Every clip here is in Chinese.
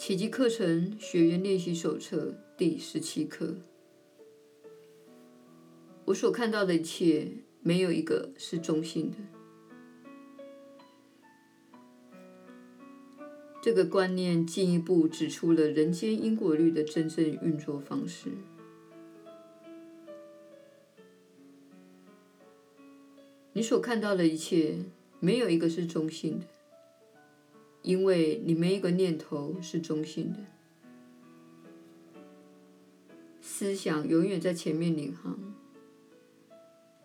奇迹课程学员练习手册第十七课。我所看到的一切，没有一个是中性的。这个观念进一步指出了人间因果律的真正运作方式。你所看到的一切，没有一个是中性的。因为你没一个念头是中性的，思想永远在前面领航。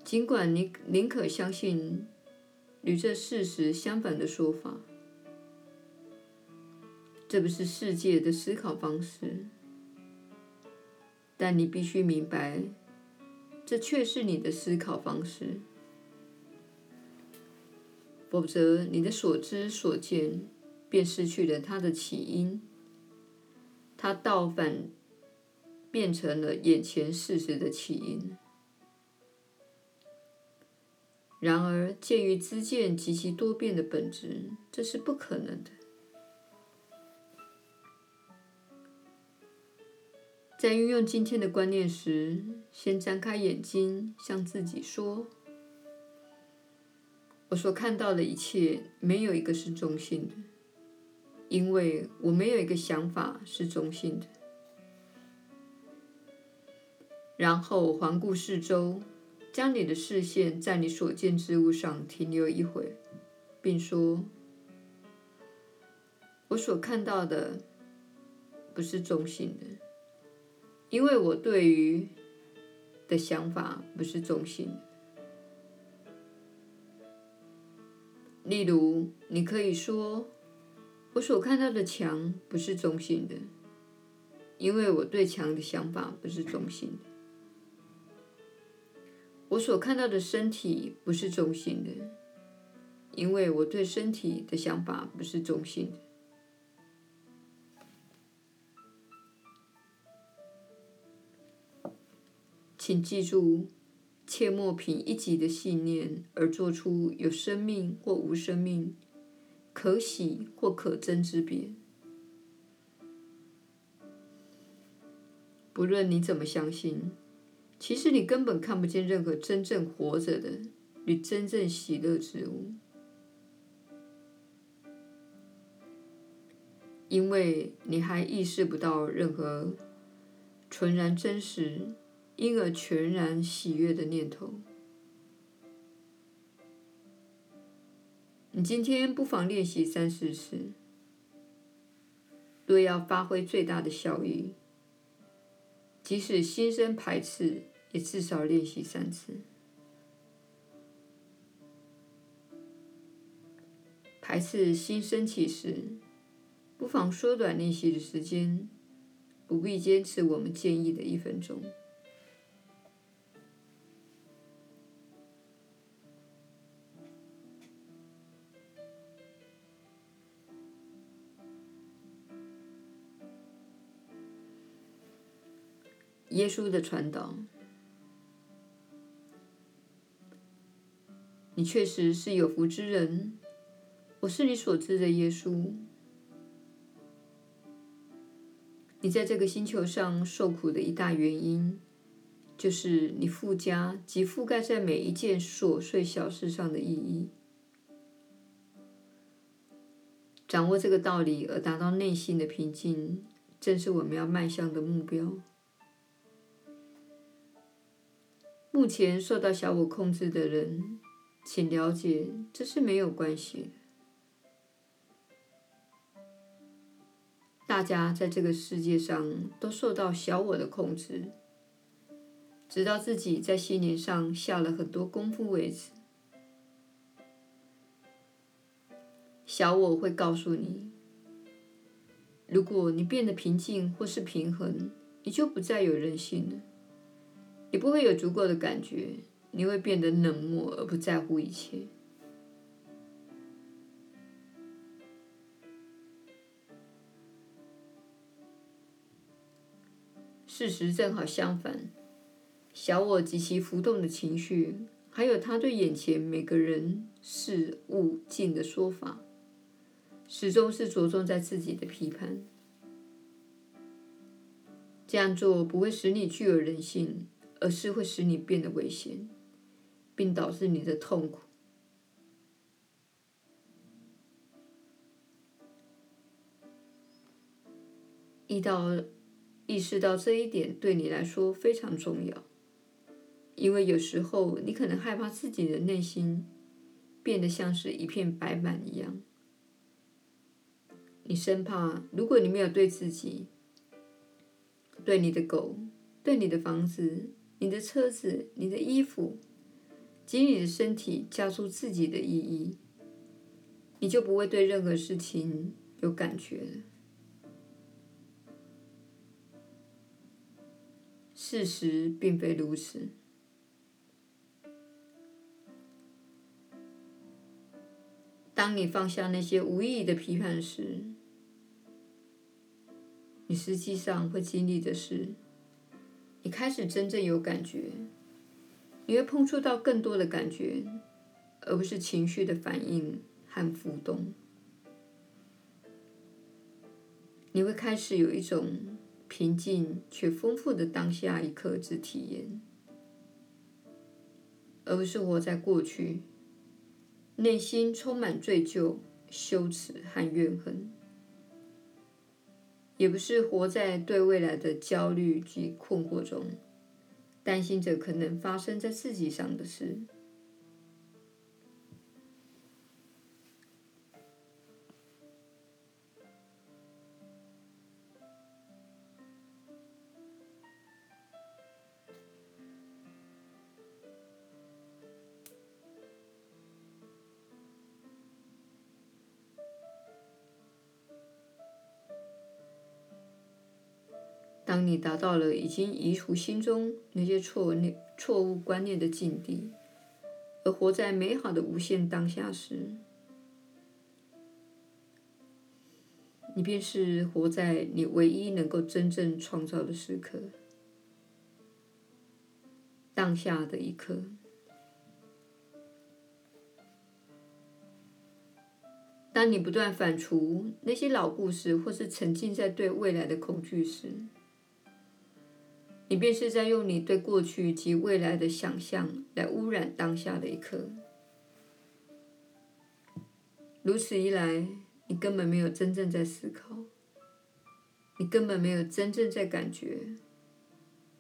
尽管你宁可相信与这事实相反的说法，这不是世界的思考方式，但你必须明白，这却是你的思考方式，否则你的所知所见。便失去了它的起因，它倒反变成了眼前事实的起因。然而，鉴于知见及其多变的本质，这是不可能的。在运用今天的观念时，先张开眼睛，向自己说：“我所看到的一切，没有一个是中性的。”因为我没有一个想法是中性的。然后环顾四周，将你的视线在你所见之物上停留一会，并说：“我所看到的不是中性的，因为我对于的想法不是中性的。”例如，你可以说。我所看到的墙不是中性的，因为我对墙的想法不是中性的。我所看到的身体不是中性的，因为我对身体的想法不是中性的。请记住，切莫凭一己的信念而做出有生命或无生命。可喜或可憎之别，不论你怎么相信，其实你根本看不见任何真正活着的与真正喜乐之物，因为你还意识不到任何纯然真实，因而全然喜悦的念头。你今天不妨练习三四次，若要发挥最大的效益，即使心生排斥，也至少练习三次。排斥心升起时，不妨缩短练习的时间，不必坚持我们建议的一分钟。耶稣的传导，你确实是有福之人。我是你所知的耶稣。你在这个星球上受苦的一大原因，就是你附加及覆盖在每一件琐碎小事上的意义。掌握这个道理而达到内心的平静，正是我们要迈向的目标。目前受到小我控制的人，请了解，这是没有关系。大家在这个世界上都受到小我的控制，直到自己在心灵上下了很多功夫为止。小我会告诉你，如果你变得平静或是平衡，你就不再有任性了。你不会有足够的感觉，你会变得冷漠而不在乎一切。事实正好相反，小我及其浮动的情绪，还有他对眼前每个人事物境的说法，始终是着重在自己的批判。这样做不会使你具有人性，而是会使你变得危险，并导致你的痛苦。意到意识到这一点对你来说非常重要，因为有时候你可能害怕自己的内心变得像是一片白板一样。你生怕，如果你没有对自己、对你的狗、对你的房子、你的车子、你的衣服及你的身体加出自己的意义，你就不会对任何事情有感觉了。事实并非如此。当你放下那些无意义的批判时，你实际上会经历的是，你开始真正有感觉，你会碰触到更多的感觉，而不是情绪的反应和浮动。你会开始有一种平静却丰富的当下一刻之体验，而不是活在过去，内心充满罪疚、羞耻和怨恨。也不是活在对未来的焦虑及困惑中，担心着可能发生在自己上的事。当你达到了已经移除心中那些错念、错误观念的境地，而活在美好的无限当下时，你便是活在你唯一能够真正创造的时刻——当下的一刻。当你不断反刍那些老故事，或是沉浸在对未来的恐惧时，你便是在用你对过去及未来的想象来污染当下的一刻。如此一来，你根本没有真正在思考，你根本没有真正在感觉，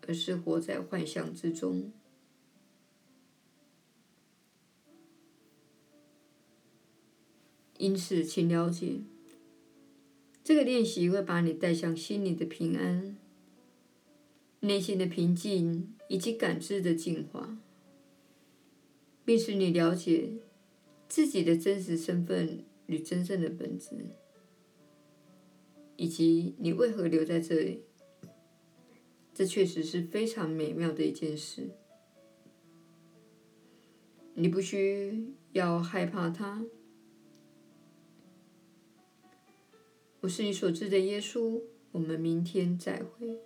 而是活在幻象之中。因此，请了解，这个练习会把你带向心里的平安。内心的平静以及感知的净化，并使你了解自己的真实身份与真正的本质，以及你为何留在这里。这确实是非常美妙的一件事。你不需要害怕它。我是你所知的耶稣。我们明天再会。